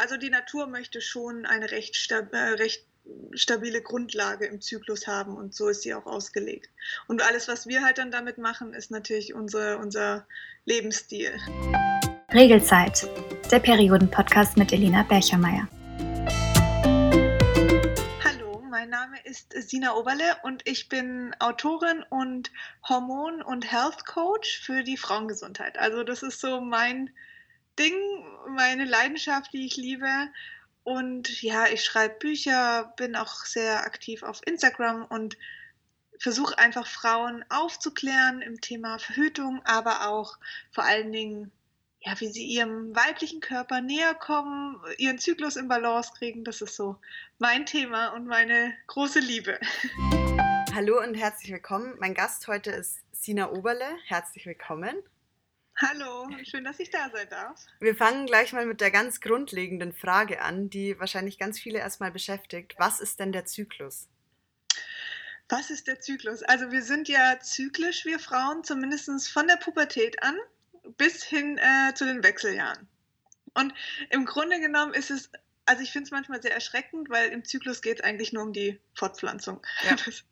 also die Natur möchte schon eine recht, stab äh, recht stabile Grundlage im Zyklus haben und so ist sie auch ausgelegt. Und alles, was wir halt dann damit machen, ist natürlich unser, unser Lebensstil. Regelzeit, der Perioden-Podcast mit Elena Berchermeier. Hallo, mein Name ist Sina Oberle und ich bin Autorin und Hormon- und Health Coach für die Frauengesundheit. Also das ist so mein Ding, meine Leidenschaft, die ich liebe. Und ja, ich schreibe Bücher, bin auch sehr aktiv auf Instagram und versuche einfach Frauen aufzuklären im Thema Verhütung, aber auch vor allen Dingen, ja, wie sie ihrem weiblichen Körper näher kommen, ihren Zyklus in Balance kriegen. Das ist so mein Thema und meine große Liebe. Hallo und herzlich willkommen. Mein Gast heute ist Sina Oberle. Herzlich willkommen. Hallo, schön, dass ich da sein darf. Wir fangen gleich mal mit der ganz grundlegenden Frage an, die wahrscheinlich ganz viele erstmal beschäftigt. Was ist denn der Zyklus? Was ist der Zyklus? Also wir sind ja zyklisch, wir Frauen, zumindest von der Pubertät an bis hin äh, zu den Wechseljahren. Und im Grunde genommen ist es also ich finde es manchmal sehr erschreckend, weil im Zyklus geht es eigentlich nur um die Fortpflanzung. Ja. Das,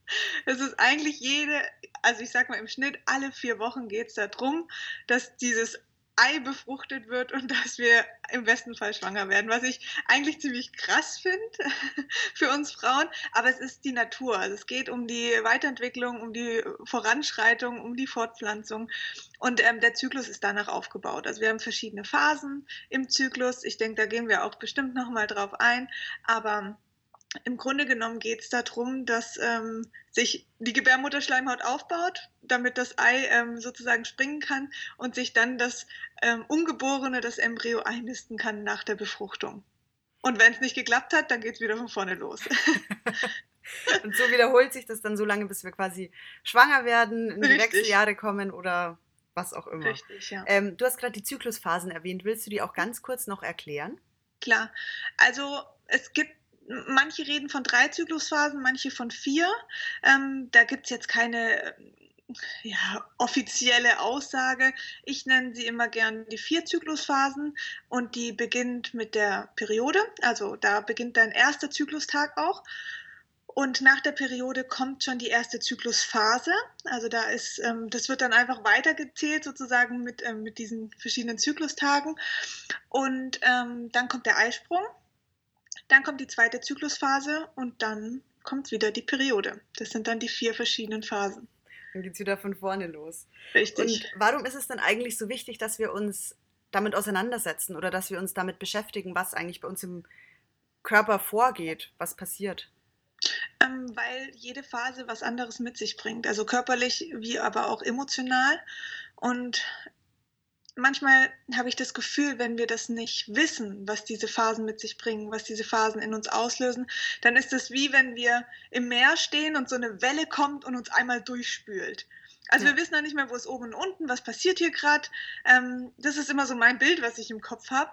das, ist eigentlich jede, also ich sag mal im Schnitt alle vier Wochen geht es darum, dass dieses Ei befruchtet wird und dass wir im besten Fall schwanger werden, was ich eigentlich ziemlich krass finde für uns Frauen. Aber es ist die Natur. Also es geht um die Weiterentwicklung, um die Voranschreitung, um die Fortpflanzung. Und ähm, der Zyklus ist danach aufgebaut. Also wir haben verschiedene Phasen im Zyklus. Ich denke, da gehen wir auch bestimmt nochmal drauf ein. Aber im Grunde genommen geht es darum, dass ähm, sich die Gebärmutterschleimhaut aufbaut, damit das Ei ähm, sozusagen springen kann und sich dann das ähm, Ungeborene, das Embryo einnisten kann nach der Befruchtung. Und wenn es nicht geklappt hat, dann geht es wieder von vorne los. und so wiederholt sich das dann so lange, bis wir quasi schwanger werden, in die Richtig. Wechseljahre kommen oder was auch immer. Richtig, ja. Ähm, du hast gerade die Zyklusphasen erwähnt. Willst du die auch ganz kurz noch erklären? Klar. Also es gibt manche reden von drei Zyklusphasen, manche von vier. Ähm, da gibt es jetzt keine ja, offizielle Aussage. Ich nenne sie immer gern die vier Zyklusphasen und die beginnt mit der Periode. Also da beginnt dein erster Zyklustag auch. Und nach der Periode kommt schon die erste Zyklusphase. Also da ist, ähm, das wird dann einfach weitergezählt sozusagen mit, ähm, mit diesen verschiedenen Zyklustagen. Und ähm, dann kommt der Eisprung. Dann kommt die zweite Zyklusphase und dann kommt wieder die Periode. Das sind dann die vier verschiedenen Phasen. Dann geht es wieder von vorne los. Richtig. Und warum ist es dann eigentlich so wichtig, dass wir uns damit auseinandersetzen oder dass wir uns damit beschäftigen, was eigentlich bei uns im Körper vorgeht, was passiert? Ähm, weil jede Phase was anderes mit sich bringt, also körperlich wie aber auch emotional. Und manchmal habe ich das Gefühl, wenn wir das nicht wissen, was diese Phasen mit sich bringen, was diese Phasen in uns auslösen, dann ist es wie wenn wir im Meer stehen und so eine Welle kommt und uns einmal durchspült. Also ja. wir wissen noch nicht mehr, wo ist oben und unten, was passiert hier gerade. Ähm, das ist immer so mein Bild, was ich im Kopf habe.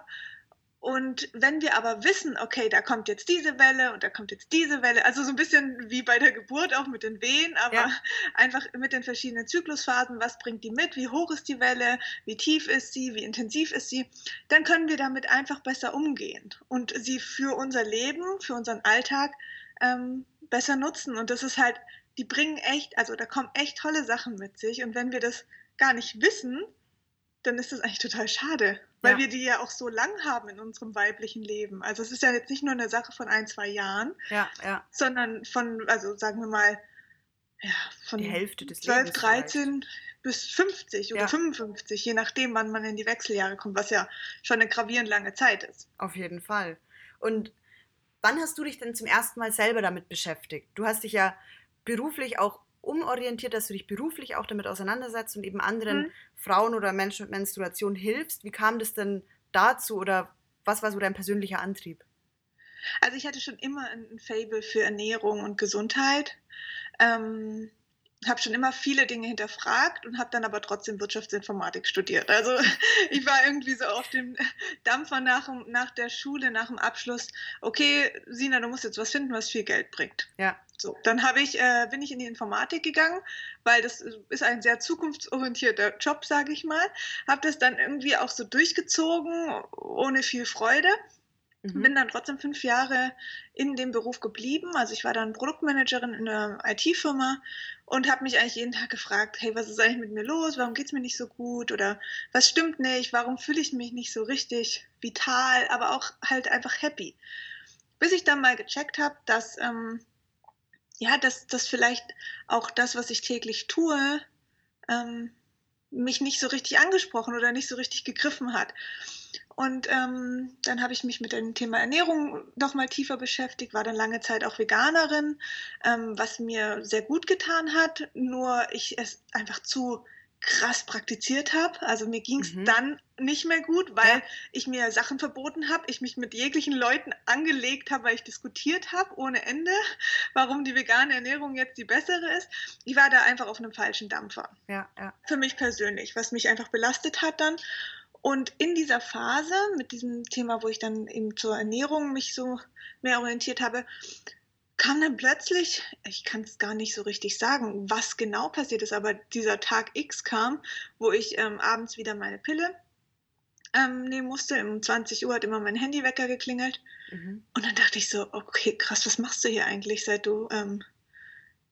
Und wenn wir aber wissen, okay, da kommt jetzt diese Welle und da kommt jetzt diese Welle, also so ein bisschen wie bei der Geburt auch mit den Wehen, aber ja. einfach mit den verschiedenen Zyklusphasen, was bringt die mit, wie hoch ist die Welle, wie tief ist sie, wie intensiv ist sie, dann können wir damit einfach besser umgehen und sie für unser Leben, für unseren Alltag ähm, besser nutzen. Und das ist halt, die bringen echt, also da kommen echt tolle Sachen mit sich. Und wenn wir das gar nicht wissen, dann ist das eigentlich total schade, weil ja. wir die ja auch so lang haben in unserem weiblichen Leben. Also es ist ja jetzt nicht nur eine Sache von ein, zwei Jahren, ja, ja. sondern von, also sagen wir mal, ja, von die Hälfte des 12, 13 vielleicht. bis 50 oder 55, je nachdem, wann man in die Wechseljahre kommt, was ja schon eine gravierend lange Zeit ist. Auf jeden Fall. Und wann hast du dich denn zum ersten Mal selber damit beschäftigt? Du hast dich ja beruflich auch umorientiert, dass du dich beruflich auch damit auseinandersetzt und eben anderen mhm. Frauen oder Menschen mit Menstruation hilfst. Wie kam das denn dazu oder was war so dein persönlicher Antrieb? Also ich hatte schon immer ein Fable für Ernährung und Gesundheit. Ähm, habe schon immer viele Dinge hinterfragt und habe dann aber trotzdem Wirtschaftsinformatik studiert. Also ich war irgendwie so auf dem Dampfer nach, nach der Schule, nach dem Abschluss. Okay, Sina, du musst jetzt was finden, was viel Geld bringt. Ja. So, dann habe ich, äh, bin ich in die Informatik gegangen, weil das ist ein sehr zukunftsorientierter Job, sage ich mal. Habe das dann irgendwie auch so durchgezogen, ohne viel Freude. Mhm. Bin dann trotzdem fünf Jahre in dem Beruf geblieben. Also ich war dann Produktmanagerin in einer IT-Firma und habe mich eigentlich jeden Tag gefragt, hey, was ist eigentlich mit mir los? Warum geht es mir nicht so gut? Oder was stimmt nicht? Warum fühle ich mich nicht so richtig vital, aber auch halt einfach happy? Bis ich dann mal gecheckt habe, dass, ähm, ja, dass, dass vielleicht auch das, was ich täglich tue, ähm, mich nicht so richtig angesprochen oder nicht so richtig gegriffen hat. Und ähm, dann habe ich mich mit dem Thema Ernährung noch mal tiefer beschäftigt, war dann lange Zeit auch Veganerin, ähm, was mir sehr gut getan hat, nur ich es einfach zu krass praktiziert habe. Also mir ging es mhm. dann nicht mehr gut, weil ja. ich mir Sachen verboten habe, ich mich mit jeglichen Leuten angelegt habe, weil ich diskutiert habe ohne Ende, warum die vegane Ernährung jetzt die bessere ist. Ich war da einfach auf einem falschen Dampfer. Ja, ja. Für mich persönlich, was mich einfach belastet hat dann. Und in dieser Phase, mit diesem Thema, wo ich dann eben zur Ernährung mich so mehr orientiert habe, kam dann plötzlich, ich kann es gar nicht so richtig sagen, was genau passiert ist, aber dieser Tag X kam, wo ich ähm, abends wieder meine Pille ähm, nehmen musste. Um 20 Uhr hat immer mein Handywecker geklingelt. Mhm. Und dann dachte ich so, okay, krass, was machst du hier eigentlich, seit du ähm,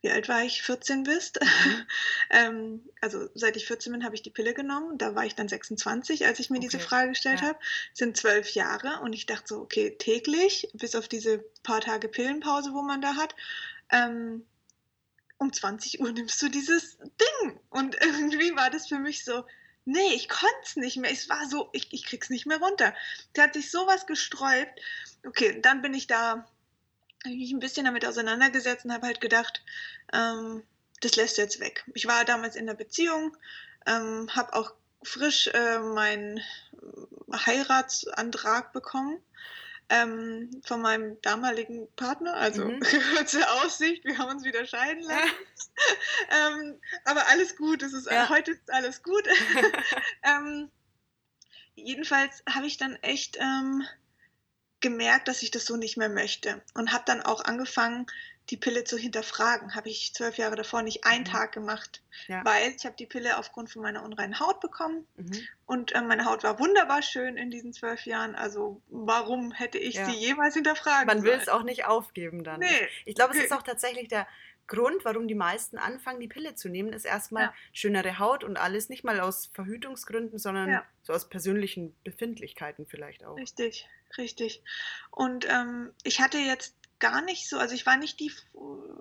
wie alt war ich, 14 bist. Mhm. ähm, also seit ich 14 bin, habe ich die Pille genommen. Da war ich dann 26, als ich mir okay. diese Frage gestellt ja. habe. sind zwölf Jahre und ich dachte so, okay, täglich, bis auf diese paar Tage Pillenpause, wo man da hat, ähm, um 20 Uhr nimmst du dieses Ding. Und irgendwie war das für mich so, nee, ich konnte es nicht mehr. Es war so, ich, ich krieg's nicht mehr runter. Da hat sich sowas gesträubt. Okay, dann bin ich da habe ich mich ein bisschen damit auseinandergesetzt und habe halt gedacht, ähm, das lässt du jetzt weg. Ich war damals in der Beziehung, ähm, habe auch frisch äh, meinen Heiratsantrag bekommen ähm, von meinem damaligen Partner, also mhm. kurze Aussicht, wir haben uns wieder scheiden lassen. ähm, aber alles gut, es ist, ja. heute ist alles gut. ähm, jedenfalls habe ich dann echt ähm, gemerkt, dass ich das so nicht mehr möchte und habe dann auch angefangen, die Pille zu hinterfragen. Habe ich zwölf Jahre davor nicht einen mhm. Tag gemacht, ja. weil ich habe die Pille aufgrund von meiner unreinen Haut bekommen mhm. und äh, meine Haut war wunderbar schön in diesen zwölf Jahren. Also warum hätte ich ja. sie jemals hinterfragen Man will es auch nicht aufgeben dann. Nee. Ich glaube, es ist auch tatsächlich der Grund, warum die meisten anfangen, die Pille zu nehmen, ist erstmal ja. schönere Haut und alles, nicht mal aus Verhütungsgründen, sondern so aus persönlichen Befindlichkeiten vielleicht auch. Richtig, Richtig. Und ähm, ich hatte jetzt gar nicht so, also ich war nicht die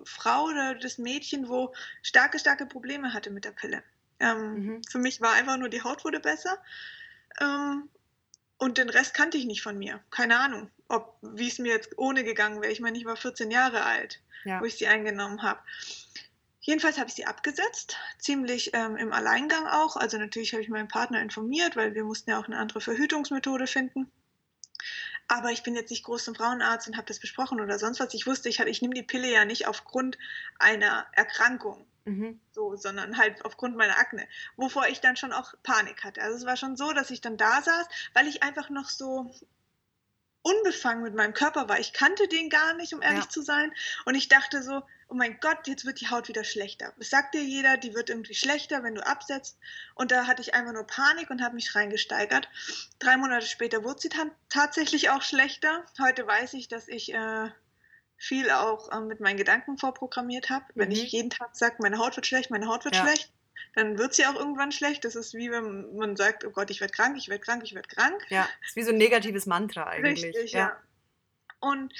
Frau oder das Mädchen, wo starke, starke Probleme hatte mit der Pille. Ähm, mhm. Für mich war einfach nur die Haut wurde besser. Ähm, und den Rest kannte ich nicht von mir. Keine Ahnung, ob wie es mir jetzt ohne gegangen wäre. Ich meine, ich war 14 Jahre alt, ja. wo ich sie eingenommen habe. Jedenfalls habe ich sie abgesetzt, ziemlich ähm, im Alleingang auch. Also natürlich habe ich meinen Partner informiert, weil wir mussten ja auch eine andere Verhütungsmethode finden. Aber ich bin jetzt nicht groß zum Frauenarzt und habe das besprochen oder sonst was. Ich wusste, ich, ich nehme die Pille ja nicht aufgrund einer Erkrankung, mhm. so, sondern halt aufgrund meiner Akne, wovor ich dann schon auch Panik hatte. Also es war schon so, dass ich dann da saß, weil ich einfach noch so unbefangen mit meinem Körper war. Ich kannte den gar nicht, um ehrlich ja. zu sein. Und ich dachte so, oh mein Gott, jetzt wird die Haut wieder schlechter. Es sagt dir jeder, die wird irgendwie schlechter, wenn du absetzt. Und da hatte ich einfach nur Panik und habe mich reingesteigert. Drei Monate später wurde sie tatsächlich auch schlechter. Heute weiß ich, dass ich äh, viel auch äh, mit meinen Gedanken vorprogrammiert habe. Mhm. Wenn ich jeden Tag sage, meine Haut wird schlecht, meine Haut wird ja. schlecht, dann wird sie auch irgendwann schlecht. Das ist wie wenn man sagt, oh Gott, ich werde krank, ich werde krank, ich werde krank. Ja, das ist wie so ein negatives Mantra eigentlich. Richtig, ja. ja. Und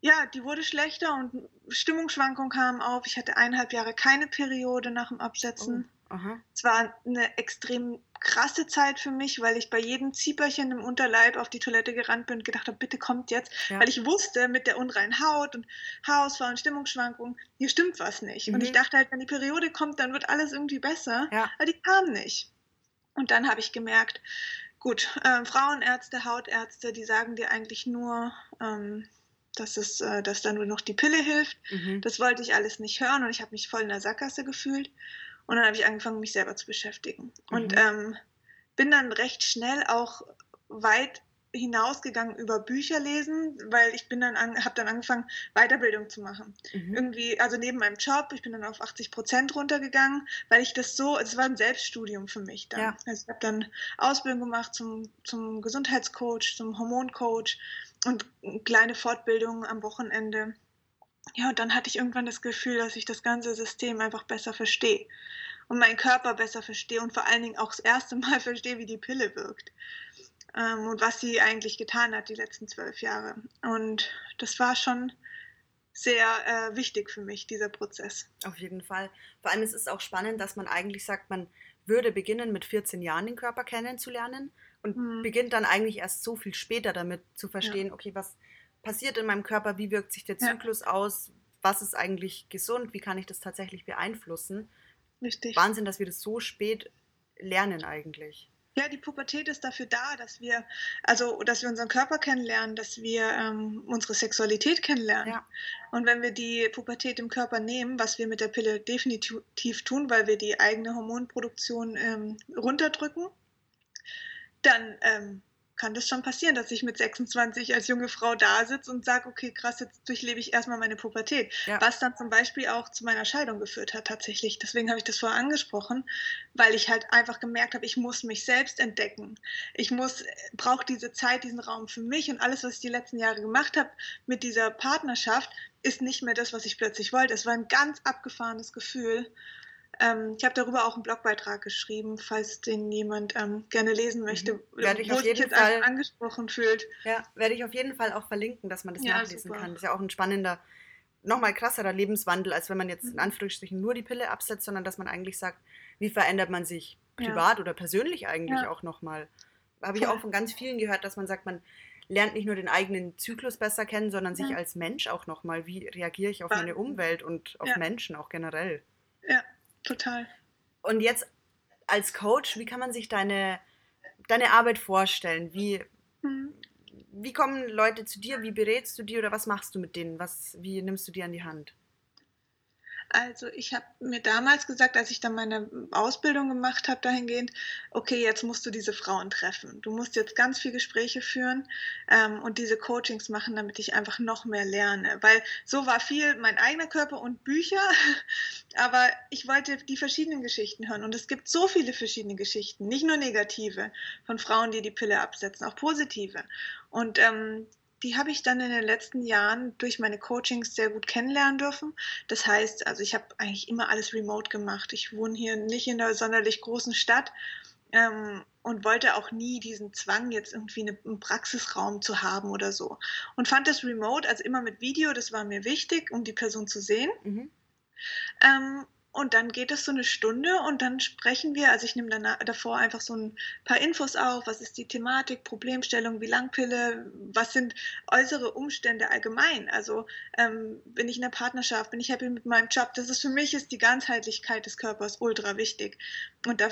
ja, die wurde schlechter und Stimmungsschwankungen kamen auf. Ich hatte eineinhalb Jahre keine Periode nach dem Absetzen. Oh, es war eine extrem krasse Zeit für mich, weil ich bei jedem Zieperchen im Unterleib auf die Toilette gerannt bin und gedacht habe, bitte kommt jetzt, ja. weil ich wusste mit der unreinen Haut und Haarausfall und Stimmungsschwankungen, hier stimmt was nicht. Mhm. Und ich mhm. dachte halt, wenn die Periode kommt, dann wird alles irgendwie besser, ja. aber die kam nicht. Und dann habe ich gemerkt, gut, äh, Frauenärzte, Hautärzte, die sagen dir eigentlich nur, ähm, dass, es, äh, dass da nur noch die Pille hilft. Mhm. Das wollte ich alles nicht hören und ich habe mich voll in der Sackgasse gefühlt. Und dann habe ich angefangen, mich selber zu beschäftigen. Mhm. Und ähm, bin dann recht schnell auch weit hinausgegangen über Bücher lesen, weil ich bin dann habe dann angefangen Weiterbildung zu machen. Mhm. Irgendwie, also neben meinem Job, ich bin dann auf 80 Prozent runtergegangen, weil ich das so, es war ein Selbststudium für mich dann. Ja. Also ich habe dann Ausbildung gemacht zum, zum Gesundheitscoach, zum Hormoncoach, und kleine Fortbildungen am Wochenende. Ja, und dann hatte ich irgendwann das Gefühl, dass ich das ganze System einfach besser verstehe und meinen Körper besser verstehe und vor allen Dingen auch das erste Mal verstehe, wie die Pille wirkt ähm, und was sie eigentlich getan hat die letzten zwölf Jahre. Und das war schon sehr äh, wichtig für mich, dieser Prozess. Auf jeden Fall. Vor allem ist es auch spannend, dass man eigentlich sagt, man würde beginnen mit 14 Jahren den Körper kennenzulernen und mhm. beginnt dann eigentlich erst so viel später damit zu verstehen, ja. okay, was passiert in meinem Körper, wie wirkt sich der Zyklus ja. aus, was ist eigentlich gesund, wie kann ich das tatsächlich beeinflussen. Richtig. Wahnsinn, dass wir das so spät lernen eigentlich. Ja, die Pubertät ist dafür da, dass wir, also dass wir unseren Körper kennenlernen, dass wir ähm, unsere Sexualität kennenlernen. Ja. Und wenn wir die Pubertät im Körper nehmen, was wir mit der Pille definitiv tun, weil wir die eigene Hormonproduktion ähm, runterdrücken, dann ähm, kann das schon passieren, dass ich mit 26 als junge Frau da sitze und sage, okay, krass, jetzt durchlebe ich erstmal meine Pubertät. Ja. Was dann zum Beispiel auch zu meiner Scheidung geführt hat, tatsächlich. Deswegen habe ich das vorher angesprochen, weil ich halt einfach gemerkt habe, ich muss mich selbst entdecken. Ich muss, brauche diese Zeit, diesen Raum für mich und alles, was ich die letzten Jahre gemacht habe mit dieser Partnerschaft, ist nicht mehr das, was ich plötzlich wollte. Es war ein ganz abgefahrenes Gefühl. Ähm, ich habe darüber auch einen Blogbeitrag geschrieben, falls den jemand ähm, gerne lesen mhm. möchte, mhm. werde ich wo sich jetzt Fall angesprochen fühlt. Ja, werde ich auf jeden Fall auch verlinken, dass man das ja, nachlesen super. kann. Das ist ja auch ein spannender, nochmal krasserer Lebenswandel, als wenn man jetzt in mhm. Anführungsstrichen nur die Pille absetzt, sondern dass man eigentlich sagt, wie verändert man sich privat ja. oder persönlich eigentlich ja. auch nochmal. Habe ich auch von ganz vielen gehört, dass man sagt, man lernt nicht nur den eigenen Zyklus besser kennen, sondern sich als Mensch auch nochmal, wie reagiere ich auf meine Umwelt und auf Menschen auch generell. Ja, Total. Und jetzt als Coach, wie kann man sich deine, deine Arbeit vorstellen? Wie, mhm. wie kommen Leute zu dir? Wie berätst du die oder was machst du mit denen? Was, wie nimmst du die an die Hand? Also ich habe mir damals gesagt, als ich dann meine Ausbildung gemacht habe dahingehend, okay, jetzt musst du diese Frauen treffen. Du musst jetzt ganz viele Gespräche führen ähm, und diese Coachings machen, damit ich einfach noch mehr lerne. Weil so war viel mein eigener Körper und Bücher, aber ich wollte die verschiedenen Geschichten hören. Und es gibt so viele verschiedene Geschichten, nicht nur negative von Frauen, die die Pille absetzen, auch positive. Und ähm, die habe ich dann in den letzten Jahren durch meine Coachings sehr gut kennenlernen dürfen. Das heißt, also ich habe eigentlich immer alles remote gemacht. Ich wohne hier nicht in einer sonderlich großen Stadt ähm, und wollte auch nie diesen Zwang, jetzt irgendwie eine, einen Praxisraum zu haben oder so. Und fand das remote, also immer mit Video, das war mir wichtig, um die Person zu sehen. Mhm. Ähm, und dann geht es so eine Stunde und dann sprechen wir, also ich nehme dann davor einfach so ein paar Infos auf, was ist die Thematik, Problemstellung, wie Langpille, was sind äußere Umstände allgemein. Also ähm, bin ich in der Partnerschaft, bin ich happy mit meinem Job. Das ist für mich ist die Ganzheitlichkeit des Körpers ultra wichtig. Und da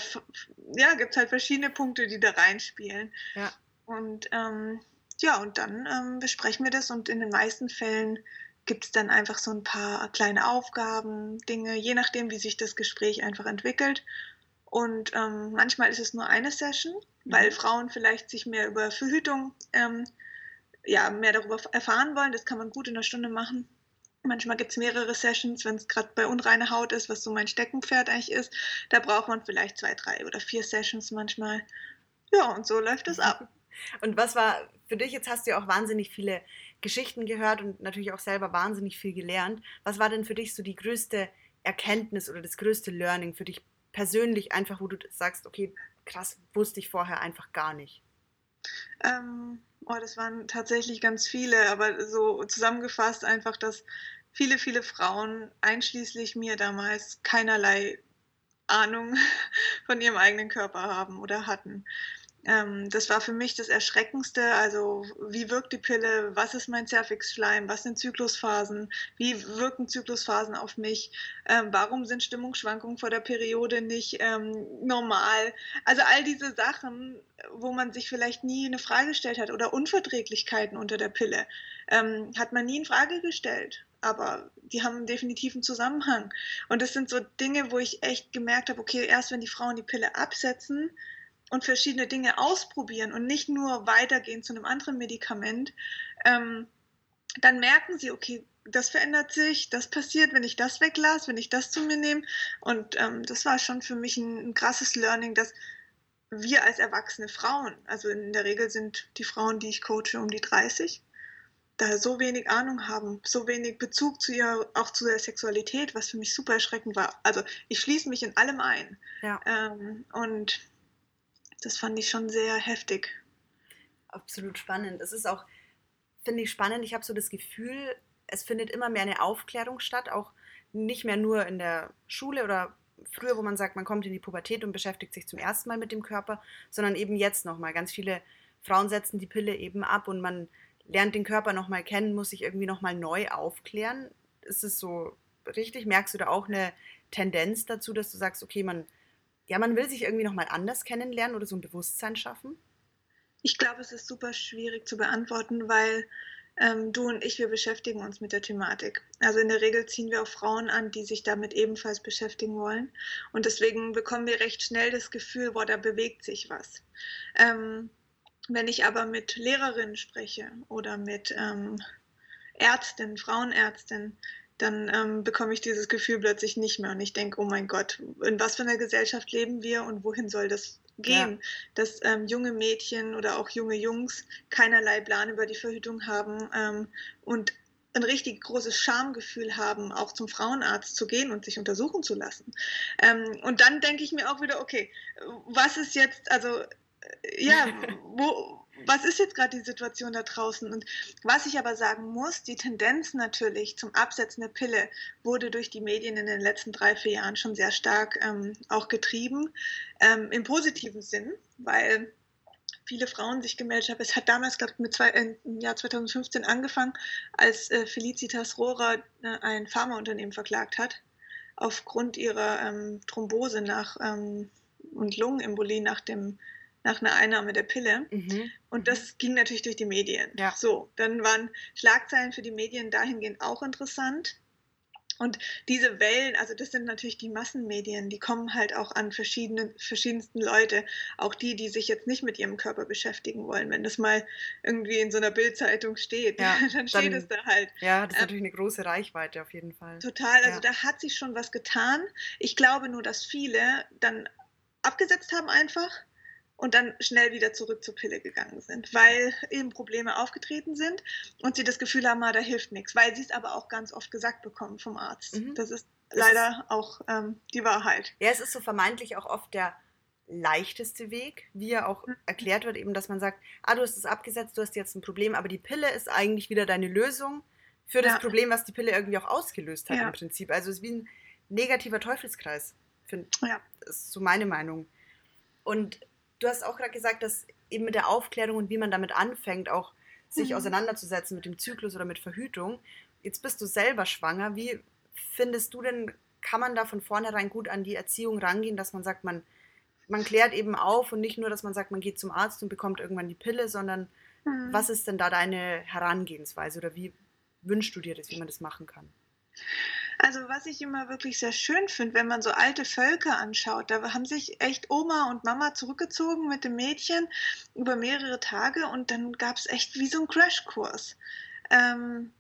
ja, gibt es halt verschiedene Punkte, die da reinspielen. Ja. Und ähm, ja, und dann ähm, besprechen wir das und in den meisten Fällen gibt es dann einfach so ein paar kleine Aufgaben, Dinge, je nachdem, wie sich das Gespräch einfach entwickelt. Und ähm, manchmal ist es nur eine Session, weil mhm. Frauen vielleicht sich mehr über Verhütung, ähm, ja, mehr darüber erfahren wollen. Das kann man gut in einer Stunde machen. Manchmal gibt es mehrere Sessions, wenn es gerade bei unreiner Haut ist, was so mein Steckenpferd eigentlich ist. Da braucht man vielleicht zwei, drei oder vier Sessions manchmal. Ja, und so läuft es ab. Und was war für dich, jetzt hast du ja auch wahnsinnig viele Geschichten gehört und natürlich auch selber wahnsinnig viel gelernt. Was war denn für dich so die größte Erkenntnis oder das größte Learning für dich persönlich, einfach wo du sagst, okay, krass, wusste ich vorher einfach gar nicht? Ähm, oh, das waren tatsächlich ganz viele, aber so zusammengefasst einfach, dass viele, viele Frauen, einschließlich mir damals, keinerlei Ahnung von ihrem eigenen Körper haben oder hatten. Ähm, das war für mich das Erschreckendste. Also, wie wirkt die Pille? Was ist mein Zervixschleim? Was sind Zyklusphasen? Wie wirken Zyklusphasen auf mich? Ähm, warum sind Stimmungsschwankungen vor der Periode nicht ähm, normal? Also, all diese Sachen, wo man sich vielleicht nie eine Frage gestellt hat oder Unverträglichkeiten unter der Pille, ähm, hat man nie in Frage gestellt aber die haben einen Zusammenhang. Und das sind so Dinge, wo ich echt gemerkt habe, okay, erst wenn die Frauen die Pille absetzen, und verschiedene Dinge ausprobieren und nicht nur weitergehen zu einem anderen Medikament, ähm, dann merken sie, okay, das verändert sich, das passiert, wenn ich das weglasse, wenn ich das zu mir nehme. Und ähm, das war schon für mich ein, ein, krasses Learning, dass wir als erwachsene Frauen, also in der Regel sind die Frauen, die ich coache, um die 30, da so wenig Ahnung haben, so wenig Bezug zu ihr, auch zu der Sexualität, was für mich super erschreckend war. Also ich schließe mich in allem ein. Ja. Ähm, und das fand ich schon sehr heftig. Absolut spannend. Es ist auch, finde ich spannend, ich habe so das Gefühl, es findet immer mehr eine Aufklärung statt, auch nicht mehr nur in der Schule oder früher, wo man sagt, man kommt in die Pubertät und beschäftigt sich zum ersten Mal mit dem Körper, sondern eben jetzt nochmal. Ganz viele Frauen setzen die Pille eben ab und man lernt den Körper nochmal kennen, muss sich irgendwie nochmal neu aufklären. Ist es so richtig? Merkst du da auch eine Tendenz dazu, dass du sagst, okay, man, ja, man will sich irgendwie nochmal anders kennenlernen oder so ein Bewusstsein schaffen? Ich glaube, es ist super schwierig zu beantworten, weil ähm, du und ich, wir beschäftigen uns mit der Thematik. Also in der Regel ziehen wir auch Frauen an, die sich damit ebenfalls beschäftigen wollen. Und deswegen bekommen wir recht schnell das Gefühl, boah, da bewegt sich was. Ähm, wenn ich aber mit Lehrerinnen spreche oder mit ähm, Ärztinnen, Frauenärztinnen, dann ähm, bekomme ich dieses Gefühl plötzlich nicht mehr. Und ich denke, oh mein Gott, in was für einer Gesellschaft leben wir und wohin soll das gehen? Ja. Dass ähm, junge Mädchen oder auch junge Jungs keinerlei Plan über die Verhütung haben ähm, und ein richtig großes Schamgefühl haben, auch zum Frauenarzt zu gehen und sich untersuchen zu lassen. Ähm, und dann denke ich mir auch wieder, okay, was ist jetzt, also ja, wo, was ist jetzt gerade die Situation da draußen? Und was ich aber sagen muss, die Tendenz natürlich zum Absetzen der Pille wurde durch die Medien in den letzten drei, vier Jahren schon sehr stark ähm, auch getrieben, ähm, im positiven Sinn, weil viele Frauen sich gemeldet haben. Es hat damals, glaube ich, äh, im Jahr 2015 angefangen, als äh, Felicitas Rohrer äh, ein Pharmaunternehmen verklagt hat, aufgrund ihrer ähm, Thrombose nach ähm, und Lungenembolie nach dem nach einer Einnahme der Pille. Mhm. Und das ging natürlich durch die Medien. Ja. So, dann waren Schlagzeilen für die Medien dahingehend auch interessant. Und diese Wellen, also das sind natürlich die Massenmedien, die kommen halt auch an verschiedene, verschiedensten Leute, auch die, die sich jetzt nicht mit ihrem Körper beschäftigen wollen. Wenn das mal irgendwie in so einer Bildzeitung steht, ja, dann steht dann, es da halt. Ja, das ist ähm, natürlich eine große Reichweite auf jeden Fall. Total, also ja. da hat sich schon was getan. Ich glaube nur, dass viele dann abgesetzt haben einfach und dann schnell wieder zurück zur Pille gegangen sind, weil eben Probleme aufgetreten sind und sie das Gefühl haben, ah, da hilft nichts, weil sie es aber auch ganz oft gesagt bekommen vom Arzt. Mhm. Das ist das leider ist, auch ähm, die Wahrheit. Ja, es ist so vermeintlich auch oft der leichteste Weg, wie er auch mhm. erklärt wird, eben, dass man sagt, ah, du hast es abgesetzt, du hast jetzt ein Problem, aber die Pille ist eigentlich wieder deine Lösung für das ja. Problem, was die Pille irgendwie auch ausgelöst hat ja. im Prinzip. Also es ist wie ein negativer Teufelskreis, finde ja. Das ist so meine Meinung. Und du hast auch gerade gesagt, dass eben mit der Aufklärung und wie man damit anfängt, auch sich mhm. auseinanderzusetzen mit dem Zyklus oder mit Verhütung. Jetzt bist du selber schwanger. Wie findest du denn, kann man da von vornherein gut an die Erziehung rangehen, dass man sagt, man, man klärt eben auf und nicht nur, dass man sagt, man geht zum Arzt und bekommt irgendwann die Pille, sondern mhm. was ist denn da deine Herangehensweise oder wie wünschst du dir das, wie man das machen kann? Also was ich immer wirklich sehr schön finde, wenn man so alte Völker anschaut, da haben sich echt Oma und Mama zurückgezogen mit dem Mädchen über mehrere Tage und dann gab es echt wie so einen Crashkurs. Ähm,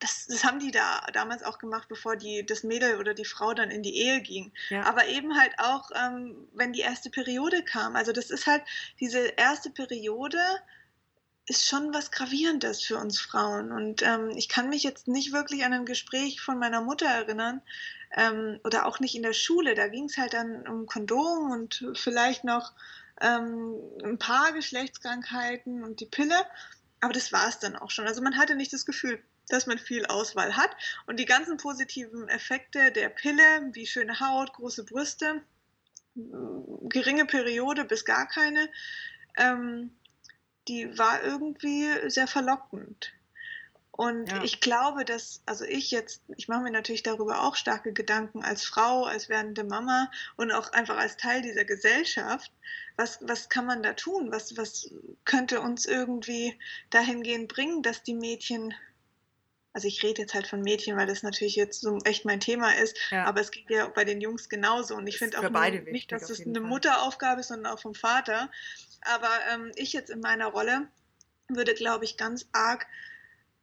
das, das, haben die da damals auch gemacht, bevor die, das Mädel oder die Frau dann in die Ehe ging. Ja. Aber eben halt auch, ähm, wenn die erste Periode kam. Also das ist halt diese erste Periode, ist schon was Gravierendes für uns Frauen. Und ähm, ich kann mich jetzt nicht wirklich an ein Gespräch von meiner Mutter erinnern ähm, oder auch nicht in der Schule. Da ging es halt dann um Kondom und vielleicht noch ähm, ein paar Geschlechtskrankheiten und die Pille. Aber das war es dann auch schon. Also man hatte nicht das Gefühl, dass man viel Auswahl hat. Und die ganzen positiven Effekte der Pille, wie schöne Haut, große Brüste, geringe Periode bis gar keine, ähm, die war irgendwie sehr verlockend. Und ja. ich glaube, dass, also ich jetzt, ich mache mir natürlich darüber auch starke Gedanken als Frau, als werdende Mama und auch einfach als Teil dieser Gesellschaft. Was, was kann man da tun? Was, was könnte uns irgendwie dahingehend bringen, dass die Mädchen, also ich rede jetzt halt von Mädchen, weil das natürlich jetzt so echt mein Thema ist, ja. aber es geht ja bei den Jungs genauso. Und ich finde auch nur, nicht, dass es eine Fall. Mutteraufgabe ist, sondern auch vom Vater. Aber ähm, ich jetzt in meiner Rolle würde, glaube ich, ganz arg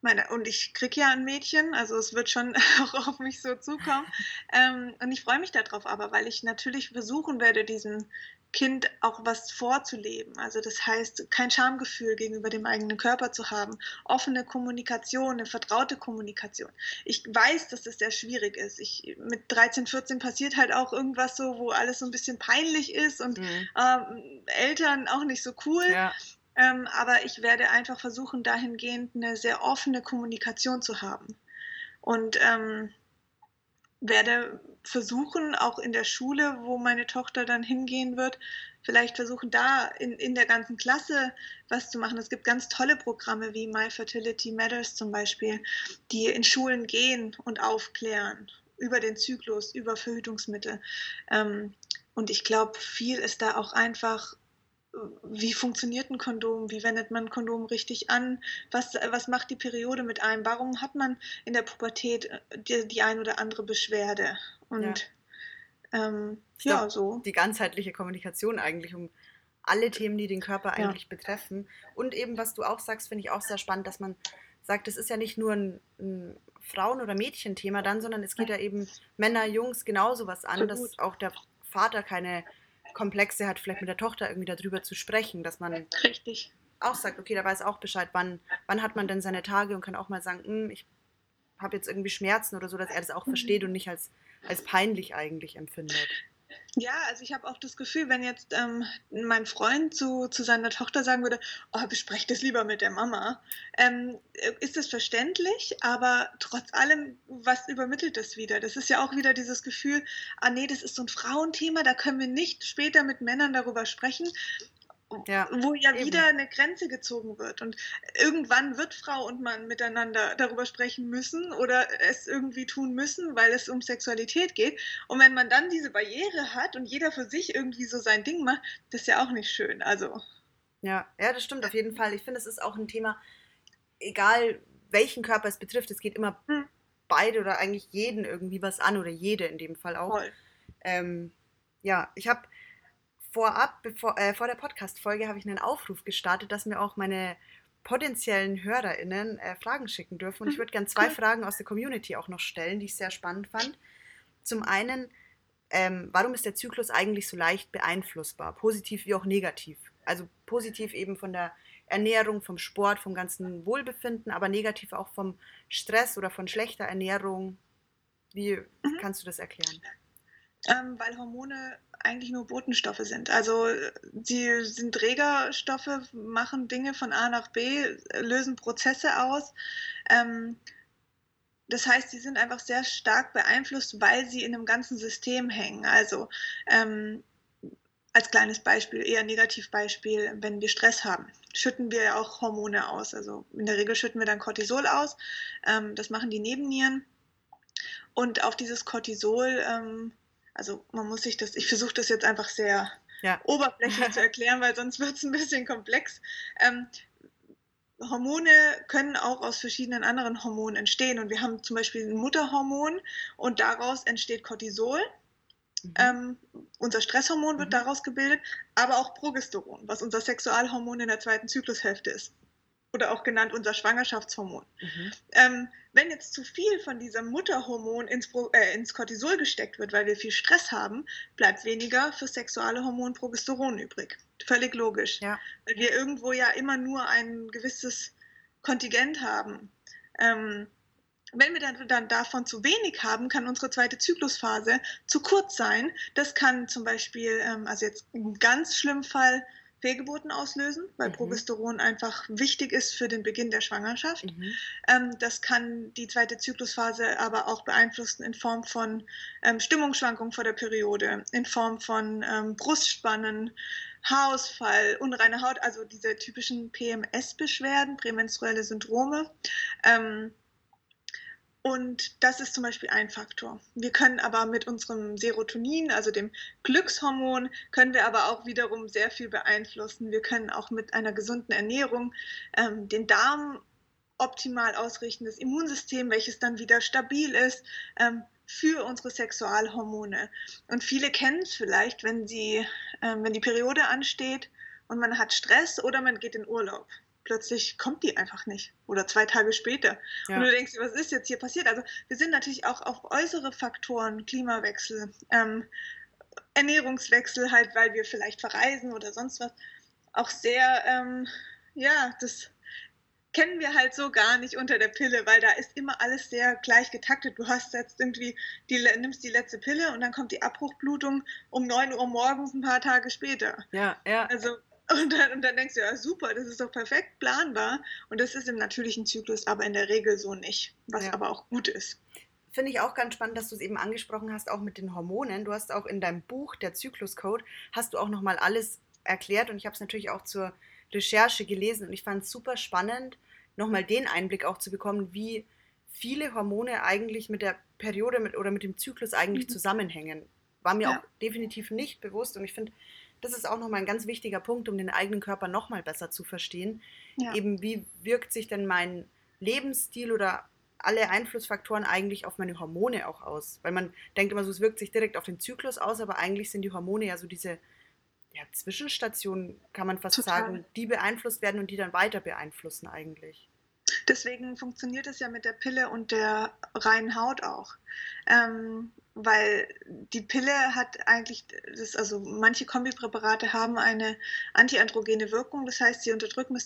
meine, und ich kriege ja ein Mädchen, also es wird schon auch auf mich so zukommen. Ähm, und ich freue mich darauf aber, weil ich natürlich versuchen werde, diesen Kind auch was vorzuleben. Also das heißt, kein Schamgefühl gegenüber dem eigenen Körper zu haben, offene Kommunikation, eine vertraute Kommunikation. Ich weiß, dass das sehr schwierig ist. Ich, mit 13, 14 passiert halt auch irgendwas so, wo alles so ein bisschen peinlich ist und mhm. ähm, Eltern auch nicht so cool. Ja. Ähm, aber ich werde einfach versuchen, dahingehend eine sehr offene Kommunikation zu haben. Und ähm, werde versuchen, auch in der Schule, wo meine Tochter dann hingehen wird, vielleicht versuchen, da in, in der ganzen Klasse was zu machen. Es gibt ganz tolle Programme wie My Fertility Matters zum Beispiel, die in Schulen gehen und aufklären über den Zyklus, über Verhütungsmittel. Ähm, und ich glaube, viel ist da auch einfach wie funktioniert ein Kondom, wie wendet man ein Kondom richtig an, was, was macht die Periode mit einem, warum hat man in der Pubertät äh, die, die ein oder andere Beschwerde? Und ja, ähm, ja glaub, so. Die ganzheitliche Kommunikation eigentlich um alle Themen, die den Körper eigentlich ja. betreffen. Und eben, was du auch sagst, finde ich auch sehr spannend, dass man sagt, es ist ja nicht nur ein, ein Frauen- oder Mädchenthema dann, sondern es geht ja, ja eben Männer, Jungs genauso was an, dass auch der Vater keine Komplexe hat, vielleicht mit der Tochter irgendwie darüber zu sprechen, dass man Richtig. auch sagt, okay, da weiß auch Bescheid, wann, wann hat man denn seine Tage und kann auch mal sagen, hm, ich habe jetzt irgendwie Schmerzen oder so, dass er das auch mhm. versteht und nicht als, als peinlich eigentlich empfindet. Ja, also ich habe auch das Gefühl, wenn jetzt ähm, mein Freund zu, zu seiner Tochter sagen würde, oh, besprecht das lieber mit der Mama, ähm, ist das verständlich, aber trotz allem, was übermittelt das wieder? Das ist ja auch wieder dieses Gefühl, ah nee, das ist so ein Frauenthema, da können wir nicht später mit Männern darüber sprechen ja, wo ja eben. wieder eine Grenze gezogen wird. Und irgendwann wird Frau und Mann miteinander darüber sprechen müssen oder es irgendwie tun müssen, weil es um Sexualität geht. Und wenn man dann diese Barriere hat und jeder für sich irgendwie so sein Ding macht, das ist ja auch nicht schön. Also. Ja, ja, das stimmt auf jeden Fall. Ich finde, es ist auch ein Thema, egal welchen Körper es betrifft, es geht immer hm. beide oder eigentlich jeden irgendwie was an oder jede in dem Fall auch. Ähm, ja, ich habe vorab, bevor, äh, vor der Podcast-Folge, habe ich einen Aufruf gestartet, dass mir auch meine potenziellen HörerInnen äh, Fragen schicken dürfen. Und ich würde gerne zwei Fragen aus der Community auch noch stellen, die ich sehr spannend fand. Zum einen, ähm, warum ist der Zyklus eigentlich so leicht beeinflussbar, positiv wie auch negativ? Also positiv eben von der Ernährung, vom Sport, vom ganzen Wohlbefinden, aber negativ auch vom Stress oder von schlechter Ernährung. Wie mhm. kannst du das erklären? Ähm, weil Hormone eigentlich nur Botenstoffe sind. Also sie sind Trägerstoffe, machen Dinge von A nach B, lösen Prozesse aus. Ähm, das heißt, sie sind einfach sehr stark beeinflusst, weil sie in einem ganzen System hängen. Also ähm, als kleines Beispiel, eher Negativbeispiel, wenn wir Stress haben, schütten wir ja auch Hormone aus. Also in der Regel schütten wir dann Cortisol aus. Ähm, das machen die Nebennieren. Und auf dieses Cortisol ähm, also man muss sich das, ich versuche das jetzt einfach sehr ja. oberflächlich zu erklären, weil sonst wird es ein bisschen komplex. Ähm, Hormone können auch aus verschiedenen anderen Hormonen entstehen. Und wir haben zum Beispiel ein Mutterhormon und daraus entsteht Cortisol. Mhm. Ähm, unser Stresshormon wird mhm. daraus gebildet, aber auch Progesteron, was unser Sexualhormon in der zweiten Zyklushälfte ist oder auch genannt unser Schwangerschaftshormon. Mhm. Ähm, wenn jetzt zu viel von diesem Mutterhormon ins, äh, ins, Cortisol gesteckt wird, weil wir viel Stress haben, bleibt weniger für sexuelle Hormon Progesteron übrig. Völlig logisch. Ja. Weil wir irgendwo ja immer nur ein gewisses Kontingent haben. Ähm, wenn wir dann, dann, davon zu wenig haben, kann unsere zweite Zyklusphase zu kurz sein. Das kann zum Beispiel, ähm, also jetzt im ganz schlimmen Fall, Fehlgeburten auslösen, weil mhm. Progesteron einfach wichtig ist für den Beginn der Schwangerschaft. Mhm. Ähm, das kann die zweite Zyklusphase aber auch beeinflussen in Form von ähm, Stimmungsschwankungen vor der Periode, in Form von ähm, Brustspannen, Haarausfall, unreine Haut, also diese typischen PMS-Beschwerden, prämenstruelle Syndrome. Ähm, und das ist zum Beispiel ein Faktor. Wir können aber mit unserem Serotonin, also dem Glückshormon, können wir aber auch wiederum sehr viel beeinflussen. Wir können auch mit einer gesunden Ernährung ähm, den Darm optimal ausrichten, das Immunsystem, welches dann wieder stabil ist, ähm, für unsere Sexualhormone. Und viele kennen es vielleicht, wenn, sie, ähm, wenn die Periode ansteht und man hat Stress oder man geht in Urlaub plötzlich kommt die einfach nicht. Oder zwei Tage später. Ja. Und du denkst, was ist jetzt hier passiert? Also wir sind natürlich auch auf äußere Faktoren, Klimawechsel, ähm, Ernährungswechsel halt, weil wir vielleicht verreisen oder sonst was, auch sehr, ähm, ja, das kennen wir halt so gar nicht unter der Pille, weil da ist immer alles sehr gleich getaktet. Du hast jetzt irgendwie, die, nimmst die letzte Pille und dann kommt die Abbruchblutung um 9 Uhr morgens ein paar Tage später. Ja, ja. Also, und dann, und dann denkst du, ja super, das ist doch perfekt planbar. Und das ist im natürlichen Zyklus aber in der Regel so nicht, was ja. aber auch gut ist. Finde ich auch ganz spannend, dass du es eben angesprochen hast, auch mit den Hormonen. Du hast auch in deinem Buch, der Zykluscode, hast du auch nochmal alles erklärt und ich habe es natürlich auch zur Recherche gelesen und ich fand es super spannend, nochmal den Einblick auch zu bekommen, wie viele Hormone eigentlich mit der Periode mit, oder mit dem Zyklus eigentlich mhm. zusammenhängen. War mir ja. auch definitiv nicht bewusst und ich finde, das ist auch nochmal ein ganz wichtiger Punkt, um den eigenen Körper nochmal besser zu verstehen. Ja. Eben, wie wirkt sich denn mein Lebensstil oder alle Einflussfaktoren eigentlich auf meine Hormone auch aus? Weil man denkt immer so, es wirkt sich direkt auf den Zyklus aus, aber eigentlich sind die Hormone ja so diese ja, Zwischenstationen, kann man fast Total. sagen, die beeinflusst werden und die dann weiter beeinflussen eigentlich. Deswegen funktioniert es ja mit der Pille und der reinen Haut auch. Ähm, weil die Pille hat eigentlich, das, also manche Kombipräparate haben eine antiandrogene Wirkung, das heißt, sie unterdrücken das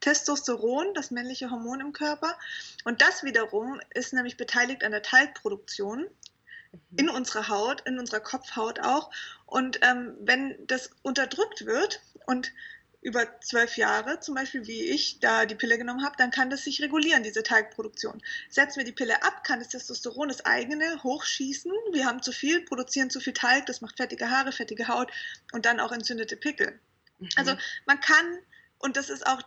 Testosteron, das männliche Hormon im Körper. Und das wiederum ist nämlich beteiligt an der Talgproduktion Mhm. in unserer Haut, in unserer Kopfhaut auch. Und ähm, wenn das unterdrückt wird und über zwölf Jahre, zum Beispiel wie ich da die Pille genommen habe, dann kann das sich regulieren, diese Teigproduktion. Setzen wir die Pille ab, kann das Testosteron, das eigene, hochschießen. Wir haben zu viel, produzieren zu viel Teig, das macht fettige Haare, fettige Haut und dann auch entzündete Pickel. Mhm. Also man kann, und das ist auch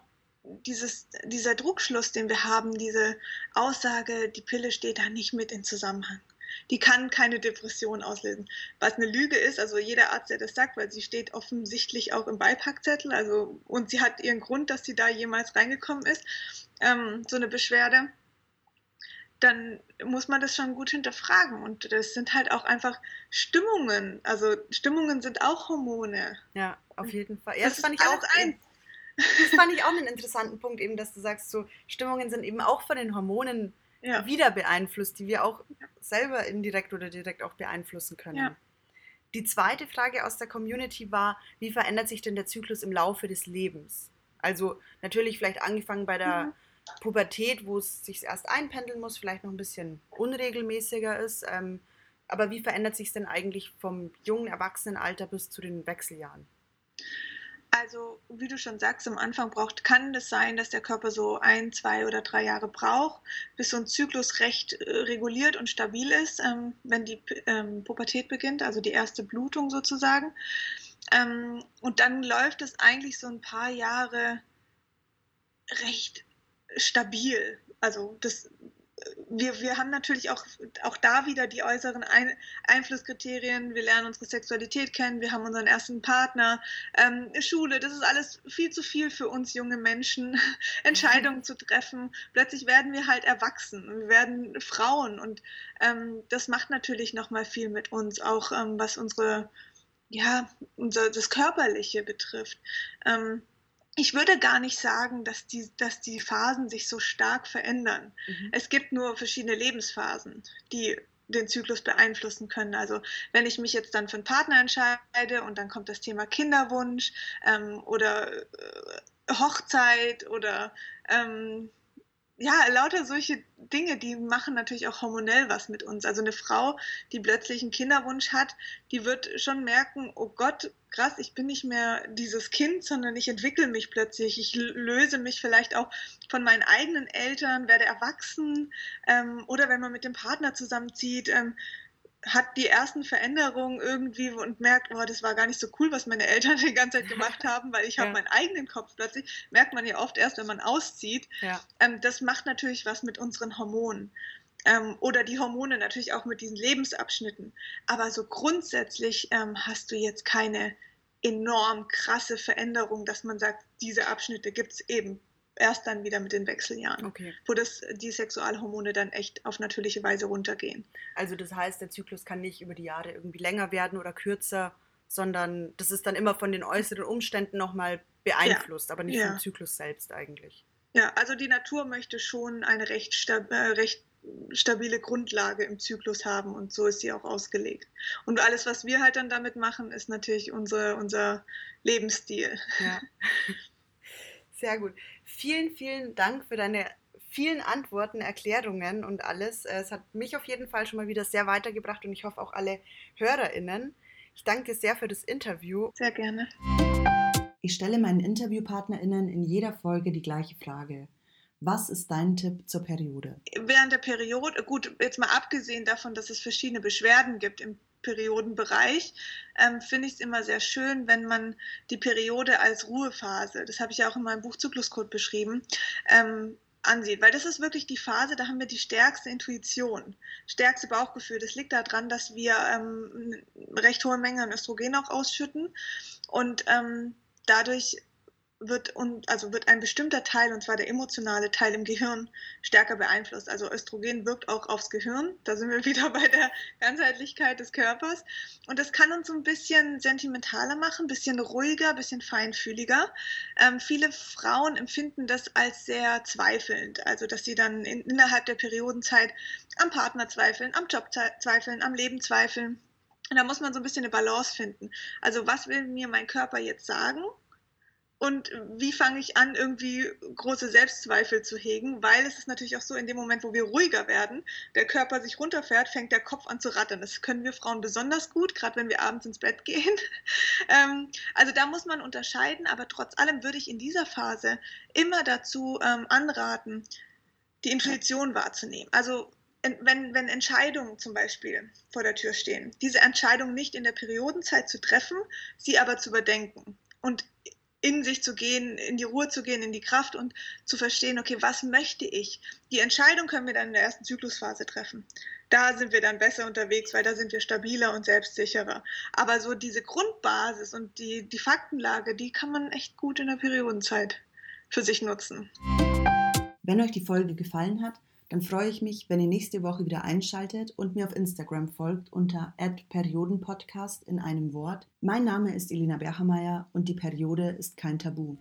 dieses, dieser Druckschluss, den wir haben, diese Aussage, die Pille steht da nicht mit in Zusammenhang die kann keine Depression auslösen. Was eine Lüge ist, also jeder Arzt, der das sagt, weil sie steht offensichtlich auch im Beipackzettel, also und sie hat ihren Grund, dass sie da jemals reingekommen ist, ähm, so eine Beschwerde, dann muss man das schon gut hinterfragen. Und das sind halt auch einfach Stimmungen. Also Stimmungen sind auch Hormone. Ja, auf jeden Fall. Ja, das, das fand ich auch ein. Das fand ich auch einen interessanten Punkt, eben, dass du sagst, so Stimmungen sind eben auch von den Hormonen ja. wieder beeinflusst, die wir auch selber indirekt oder direkt auch beeinflussen können. Ja. Die zweite Frage aus der Community war, wie verändert sich denn der Zyklus im Laufe des Lebens? Also natürlich vielleicht angefangen bei der mhm. Pubertät, wo es sich erst einpendeln muss, vielleicht noch ein bisschen unregelmäßiger ist. Ähm, aber wie verändert sich es denn eigentlich vom jungen Erwachsenenalter bis zu den Wechseljahren? Also, wie du schon sagst, am Anfang braucht, kann es sein, dass der Körper so ein, zwei oder drei Jahre braucht, bis so ein Zyklus recht äh, reguliert und stabil ist, ähm, wenn die ähm, Pubertät beginnt, also die erste Blutung sozusagen. Ähm, und dann läuft es eigentlich so ein paar Jahre recht stabil. Also das wir, wir haben natürlich auch, auch da wieder die äußeren Ein Einflusskriterien. Wir lernen unsere Sexualität kennen, wir haben unseren ersten Partner, ähm, Schule, das ist alles viel zu viel für uns junge Menschen, Entscheidungen zu treffen. Plötzlich werden wir halt erwachsen, wir werden Frauen und ähm, das macht natürlich nochmal viel mit uns, auch ähm, was unsere, ja, unser, das Körperliche betrifft. Ähm, ich würde gar nicht sagen, dass die, dass die Phasen sich so stark verändern. Mhm. Es gibt nur verschiedene Lebensphasen, die den Zyklus beeinflussen können. Also wenn ich mich jetzt dann für einen Partner entscheide und dann kommt das Thema Kinderwunsch ähm, oder äh, Hochzeit oder ähm, ja, lauter solche Dinge, die machen natürlich auch hormonell was mit uns. Also eine Frau, die plötzlich einen Kinderwunsch hat, die wird schon merken, oh Gott, krass, ich bin nicht mehr dieses Kind, sondern ich entwickle mich plötzlich. Ich löse mich vielleicht auch von meinen eigenen Eltern, werde erwachsen. Ähm, oder wenn man mit dem Partner zusammenzieht, ähm, hat die ersten Veränderungen irgendwie und merkt, oh, das war gar nicht so cool, was meine Eltern die ganze Zeit gemacht haben, weil ich ja. habe meinen eigenen Kopf plötzlich, merkt man ja oft erst, wenn man auszieht. Ja. Ähm, das macht natürlich was mit unseren Hormonen. Ähm, oder die Hormone natürlich auch mit diesen Lebensabschnitten. Aber so grundsätzlich ähm, hast du jetzt keine enorm krasse Veränderung, dass man sagt, diese Abschnitte gibt es eben erst dann wieder mit den Wechseljahren, okay. wo das, die Sexualhormone dann echt auf natürliche Weise runtergehen. Also das heißt, der Zyklus kann nicht über die Jahre irgendwie länger werden oder kürzer, sondern das ist dann immer von den äußeren Umständen nochmal beeinflusst, ja. aber nicht ja. vom Zyklus selbst eigentlich. Ja, also die Natur möchte schon eine recht, äh, recht stabile Grundlage im Zyklus haben und so ist sie auch ausgelegt. Und alles, was wir halt dann damit machen, ist natürlich unsere, unser Lebensstil. Ja. Sehr gut. Vielen, vielen Dank für deine vielen Antworten, Erklärungen und alles. Es hat mich auf jeden Fall schon mal wieder sehr weitergebracht und ich hoffe auch alle HörerInnen. Ich danke dir sehr für das Interview. Sehr gerne. Ich stelle meinen InterviewpartnerInnen in jeder Folge die gleiche Frage. Was ist dein Tipp zur Periode? Während der Periode, gut, jetzt mal abgesehen davon, dass es verschiedene Beschwerden gibt im Periodenbereich, ähm, finde ich es immer sehr schön, wenn man die Periode als Ruhephase, das habe ich ja auch in meinem Buch Zykluscode beschrieben, ähm, ansieht, weil das ist wirklich die Phase, da haben wir die stärkste Intuition, stärkste Bauchgefühl. Das liegt daran, dass wir ähm, recht hohe Mengen an Östrogen auch ausschütten und ähm, dadurch wird, und, also wird ein bestimmter Teil, und zwar der emotionale Teil im Gehirn, stärker beeinflusst. Also Östrogen wirkt auch aufs Gehirn. Da sind wir wieder bei der Ganzheitlichkeit des Körpers. Und das kann uns so ein bisschen sentimentaler machen, ein bisschen ruhiger, ein bisschen feinfühliger. Ähm, viele Frauen empfinden das als sehr zweifelnd. Also, dass sie dann in, innerhalb der Periodenzeit am Partner zweifeln, am Job zweifeln, am Leben zweifeln. Und da muss man so ein bisschen eine Balance finden. Also, was will mir mein Körper jetzt sagen? Und wie fange ich an, irgendwie große Selbstzweifel zu hegen? Weil es ist natürlich auch so, in dem Moment, wo wir ruhiger werden, der Körper sich runterfährt, fängt der Kopf an zu rattern. Das können wir Frauen besonders gut, gerade wenn wir abends ins Bett gehen. ähm, also da muss man unterscheiden, aber trotz allem würde ich in dieser Phase immer dazu ähm, anraten, die Intuition wahrzunehmen. Also wenn, wenn Entscheidungen zum Beispiel vor der Tür stehen, diese Entscheidung nicht in der Periodenzeit zu treffen, sie aber zu überdenken. Und in sich zu gehen, in die Ruhe zu gehen, in die Kraft und zu verstehen, okay, was möchte ich? Die Entscheidung können wir dann in der ersten Zyklusphase treffen. Da sind wir dann besser unterwegs, weil da sind wir stabiler und selbstsicherer. Aber so diese Grundbasis und die, die Faktenlage, die kann man echt gut in der Periodenzeit für sich nutzen. Wenn euch die Folge gefallen hat, dann freue ich mich, wenn ihr nächste Woche wieder einschaltet und mir auf Instagram folgt unter @periodenpodcast in einem Wort. Mein Name ist Elena Berhameier und die Periode ist kein Tabu.